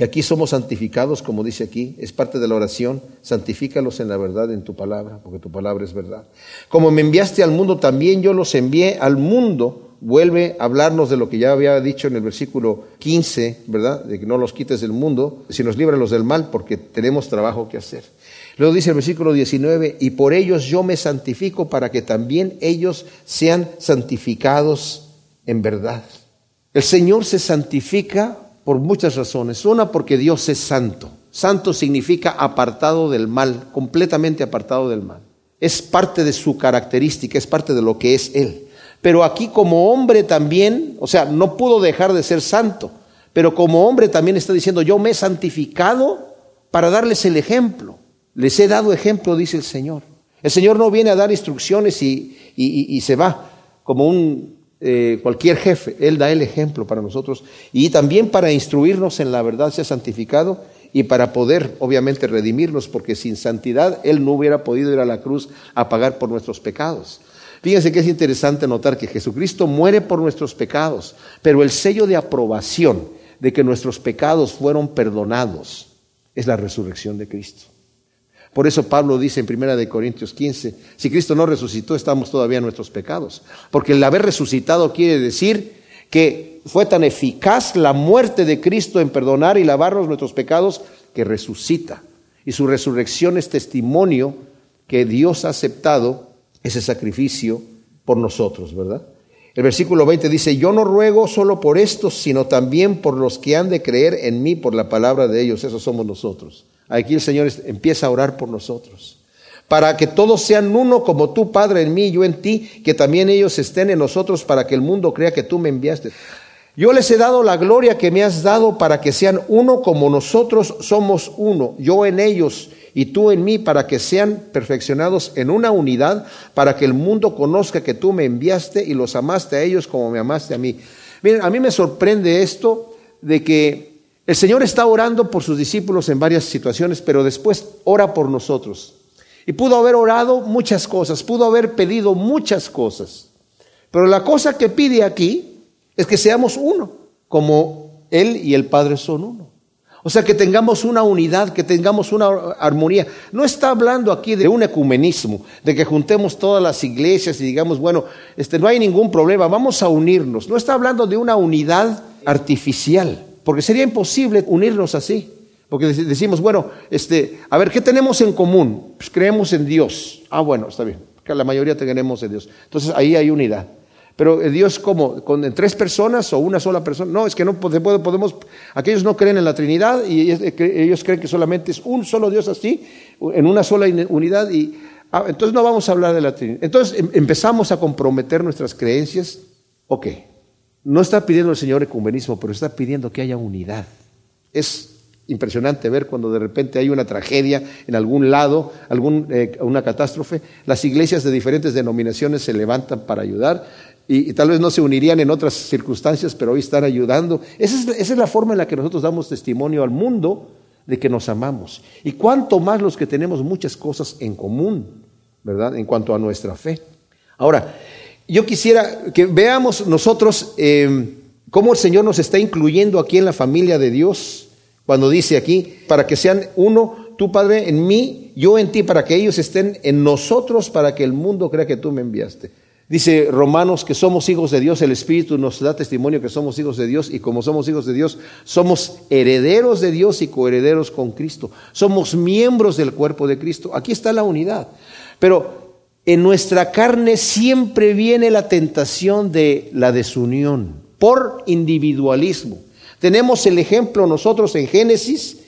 Y aquí somos santificados, como dice aquí, es parte de la oración, santifícalos en la verdad en tu palabra, porque tu palabra es verdad. Como me enviaste al mundo, también yo los envié al mundo vuelve a hablarnos de lo que ya había dicho en el versículo 15, ¿verdad? De que no los quites del mundo, sino los del mal, porque tenemos trabajo que hacer. Luego dice el versículo 19, y por ellos yo me santifico para que también ellos sean santificados en verdad. El Señor se santifica por muchas razones. Una, porque Dios es santo. Santo significa apartado del mal, completamente apartado del mal. Es parte de su característica, es parte de lo que es Él. Pero aquí como hombre también, o sea, no pudo dejar de ser santo, pero como hombre también está diciendo, yo me he santificado para darles el ejemplo. Les he dado ejemplo, dice el Señor. El Señor no viene a dar instrucciones y, y, se va como un eh, cualquier jefe. Él da el ejemplo para nosotros y también para instruirnos en la verdad, se ha santificado y para poder, obviamente, redimirnos, porque sin santidad Él no hubiera podido ir a la cruz a pagar por nuestros pecados. Fíjense que es interesante notar que Jesucristo muere por nuestros pecados, pero el sello de aprobación de que nuestros pecados fueron perdonados es la resurrección de Cristo. Por eso Pablo dice en 1 Corintios 15, si Cristo no resucitó, estamos todavía en nuestros pecados. Porque el haber resucitado quiere decir que fue tan eficaz la muerte de Cristo en perdonar y lavarnos nuestros pecados que resucita. Y su resurrección es testimonio que Dios ha aceptado ese sacrificio por nosotros, ¿verdad? El versículo 20 dice, yo no ruego solo por estos, sino también por los que han de creer en mí por la palabra de ellos, esos somos nosotros. Aquí el Señor empieza a orar por nosotros, para que todos sean uno como tú, Padre, en mí y yo en ti, que también ellos estén en nosotros, para que el mundo crea que tú me enviaste. Yo les he dado la gloria que me has dado para que sean uno como nosotros somos uno, yo en ellos y tú en mí, para que sean perfeccionados en una unidad, para que el mundo conozca que tú me enviaste y los amaste a ellos como me amaste a mí. Miren, a mí me sorprende esto de que el Señor está orando por sus discípulos en varias situaciones, pero después ora por nosotros. Y pudo haber orado muchas cosas, pudo haber pedido muchas cosas. Pero la cosa que pide aquí es que seamos uno, como Él y el Padre son uno. O sea, que tengamos una unidad, que tengamos una armonía. No está hablando aquí de un ecumenismo, de que juntemos todas las iglesias y digamos, bueno, este, no hay ningún problema, vamos a unirnos. No está hablando de una unidad artificial, porque sería imposible unirnos así. Porque decimos, bueno, este, a ver, ¿qué tenemos en común? Pues creemos en Dios. Ah, bueno, está bien, que la mayoría tenemos en Dios. Entonces ahí hay unidad. Pero Dios como, con tres personas o una sola persona. No, es que no podemos, aquellos no creen en la Trinidad y ellos creen que solamente es un solo Dios así, en una sola unidad. Y ah, entonces no vamos a hablar de la Trinidad. Entonces em, empezamos a comprometer nuestras creencias. Ok, no está pidiendo el Señor ecumenismo, pero está pidiendo que haya unidad. Es impresionante ver cuando de repente hay una tragedia en algún lado, algún, eh, una catástrofe, las iglesias de diferentes denominaciones se levantan para ayudar y, tal vez no se unirían en otras circunstancias, pero hoy están ayudando. Esa es, esa es la forma en la que nosotros damos testimonio al mundo de que nos amamos. Y cuanto más los que tenemos muchas cosas en común, ¿verdad? En cuanto a nuestra fe. Ahora, yo quisiera que veamos nosotros eh, cómo el Señor nos está incluyendo aquí en la familia de Dios, cuando dice aquí, para que sean uno, tu Padre en mí, yo en ti, para que ellos estén en nosotros, para que el mundo crea que tú me enviaste. Dice Romanos que somos hijos de Dios, el Espíritu nos da testimonio que somos hijos de Dios y como somos hijos de Dios, somos herederos de Dios y coherederos con Cristo. Somos miembros del cuerpo de Cristo. Aquí está la unidad. Pero en nuestra carne siempre viene la tentación de la desunión por individualismo. Tenemos el ejemplo nosotros en Génesis,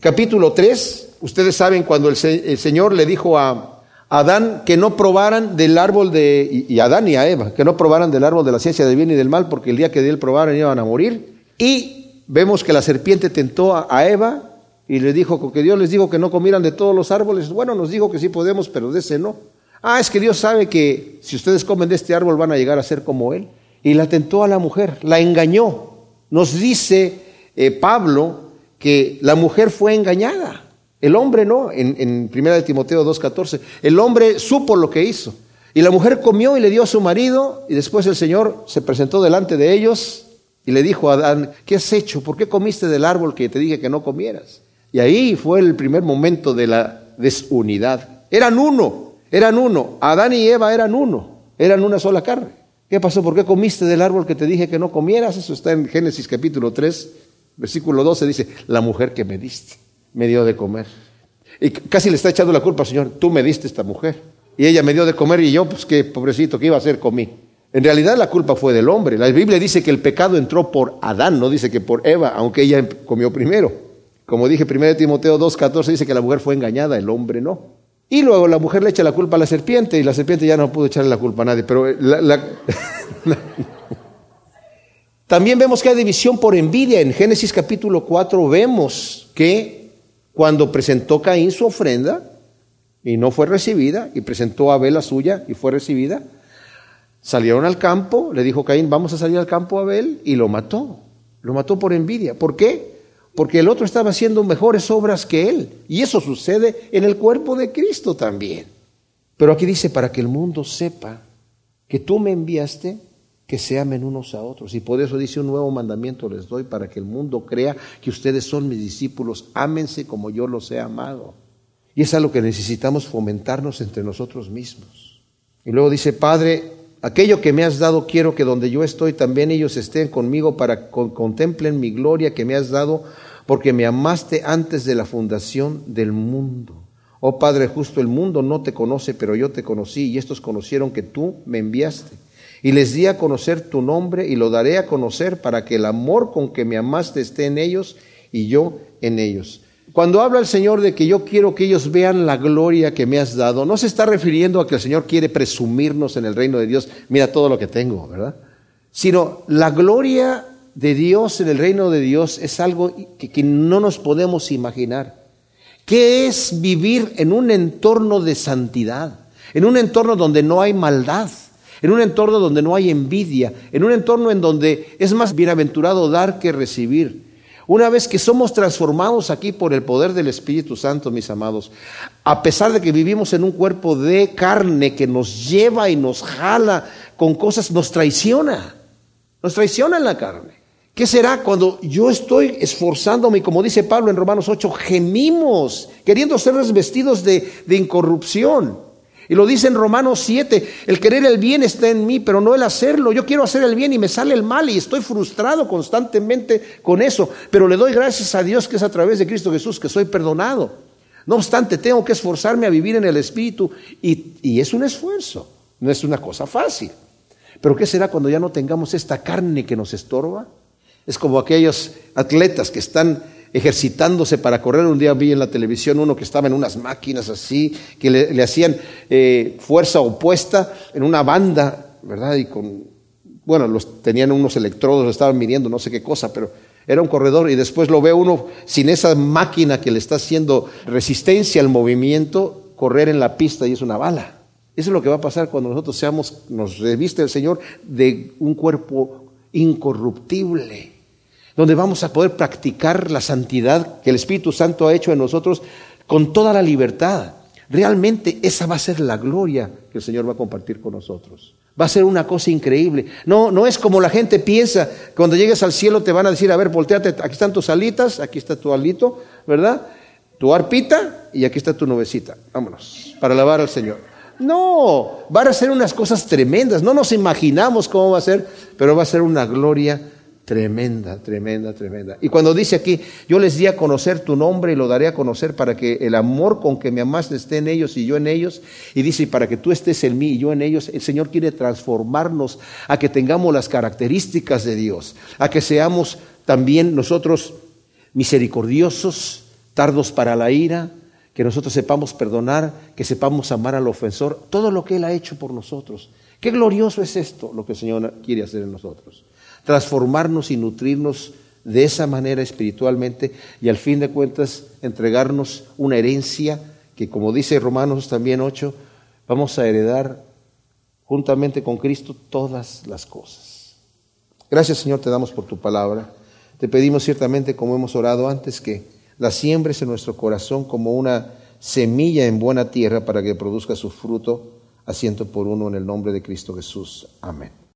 capítulo 3. Ustedes saben cuando el, Señor le dijo a, Adán que no probaran del árbol de, y, Adán y a Eva, que no probaran del árbol de la ciencia del bien y del mal, porque el día que de él probaran iban a morir. Y vemos que la serpiente tentó a, Eva y le dijo que Dios les dijo que no comieran de todos los árboles. Bueno, nos dijo que sí podemos, pero de ese no. Ah, es que Dios sabe que si ustedes comen de este árbol van a llegar a ser como Él. Y la tentó a la mujer, la engañó. Nos dice eh, Pablo que la mujer fue engañada. El hombre no, en, en 1 Timoteo 2.14. El hombre supo lo que hizo. Y la mujer comió y le dio a su marido y después el Señor se presentó delante de ellos y le dijo a Adán, ¿qué has hecho? ¿Por qué comiste del árbol que te dije que no comieras? Y ahí fue el primer momento de la desunidad. Eran uno, eran uno. Adán y Eva eran uno, eran una sola carne. ¿Qué pasó? ¿Por qué comiste del árbol que te dije que no comieras? Eso está en Génesis capítulo 3, versículo 12, dice, la mujer que me diste me dio de comer. Y casi le está echando la culpa al Señor, tú me diste esta mujer. Y ella me dio de comer y yo, pues qué pobrecito, ¿qué iba a hacer? Comí. En realidad la culpa fue del hombre. La Biblia dice que el pecado entró por Adán, no dice que por Eva, aunque ella comió primero. Como dije, 1 Timoteo 2.14 dice que la mujer fue engañada, el hombre no. Y luego la mujer le echa la culpa a la serpiente y la serpiente ya no pudo echarle la culpa a nadie. Pero También vemos que hay división por envidia. En Génesis capítulo 4 vemos que cuando presentó Caín su ofrenda y no fue recibida, y presentó a Abel la suya y fue recibida, salieron al campo, le dijo Caín, vamos a salir al campo a Abel, y lo mató. Lo mató por envidia. ¿Por qué? Porque el otro estaba haciendo mejores obras que él. Y eso sucede en el cuerpo de Cristo también. Pero aquí dice, para que el mundo sepa que tú me enviaste que se amen unos a otros. Y por eso dice un nuevo mandamiento les doy para que el mundo crea que ustedes son mis discípulos. Ámense como yo los he amado. Y es a lo que necesitamos fomentarnos entre nosotros mismos. Y luego dice, Padre, aquello que me has dado quiero que donde yo estoy también ellos estén conmigo para que contemplen mi gloria que me has dado porque me amaste antes de la fundación del mundo. Oh Padre justo, el mundo no te conoce, pero yo te conocí y estos conocieron que tú me enviaste y les di a conocer tu nombre y lo daré a conocer para que el amor con que me amaste esté en ellos y yo en ellos. Cuando habla el Señor de que yo quiero que ellos vean la gloria que me has dado, no se está refiriendo a que el Señor quiere presumirnos en el reino de Dios, mira todo lo que tengo, ¿verdad? Sino la gloria de Dios en el reino de Dios es algo que, no nos podemos imaginar. ¿Qué es vivir en un entorno de santidad? En un entorno donde no hay maldad en un entorno donde no hay envidia, en un entorno en donde es más bienaventurado dar que recibir. Una vez que somos transformados aquí por el poder del Espíritu Santo, mis amados, a pesar de que vivimos en un cuerpo de carne que nos lleva y nos jala con cosas, nos traiciona, nos traiciona en la carne. ¿Qué será cuando yo estoy esforzándome, como dice Pablo en Romanos 8, gemimos, queriendo ser vestidos de, incorrupción? Y lo dice en Romanos 7, el querer el bien está en mí, pero no el hacerlo. Yo quiero hacer el bien y me sale el mal y estoy frustrado constantemente con eso, pero le doy gracias a Dios que es a través de Cristo Jesús que soy perdonado. No obstante, tengo que esforzarme a vivir en el Espíritu y es un esfuerzo, no es una cosa fácil. Pero ¿qué será cuando ya no tengamos esta carne que nos estorba? Es como aquellos atletas que están ejercitándose para correr. Un día vi en la televisión uno que estaba en unas máquinas así, que le, hacían eh, fuerza opuesta en una banda, ¿verdad? Y con, bueno, los, tenían unos electrodos, estaban midiendo, no sé qué cosa, pero era un corredor y después lo ve uno sin esa máquina que le está haciendo resistencia al movimiento, correr en la pista y es una bala. Eso es lo que va a pasar cuando nosotros seamos, nos reviste el Señor de un cuerpo incorruptible donde vamos a poder practicar la santidad que el Espíritu Santo ha hecho en nosotros con toda la libertad. Realmente esa va a ser la gloria que el Señor va a compartir con nosotros. Va a ser una cosa increíble. No, no es como la gente piensa. Cuando llegues al cielo te van a decir, a ver, volteate, aquí están tus alitas, aquí está tu alito, ¿verdad? Tu arpita y aquí está tu nubecita. Vámonos, para alabar al Señor. No, van a ser unas cosas tremendas. No nos imaginamos cómo va a ser, pero va a ser una gloria Tremenda, tremenda, tremenda. Y cuando dice aquí, yo les di a conocer tu nombre y lo daré a conocer para que el amor con que me amaste esté en ellos y yo en ellos. Y dice, para que tú estés en mí y yo en ellos, el Señor quiere transformarnos a que tengamos las características de Dios, a que seamos también nosotros misericordiosos, tardos para la ira, que nosotros sepamos perdonar, que sepamos amar al ofensor, todo lo que Él ha hecho por nosotros. Qué glorioso es esto, lo que el Señor quiere hacer en nosotros transformarnos y nutrirnos de esa manera espiritualmente y al fin de cuentas entregarnos una herencia que como dice Romanos también 8, vamos a heredar juntamente con Cristo todas las cosas. Gracias Señor, te damos por tu palabra. Te pedimos ciertamente, como hemos orado antes, que la siembres en nuestro corazón como una semilla en buena tierra para que produzca su fruto a ciento por uno en el nombre de Cristo Jesús. Amén.